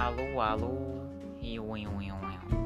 Alô, alô. E Iu, iu, iu, iu.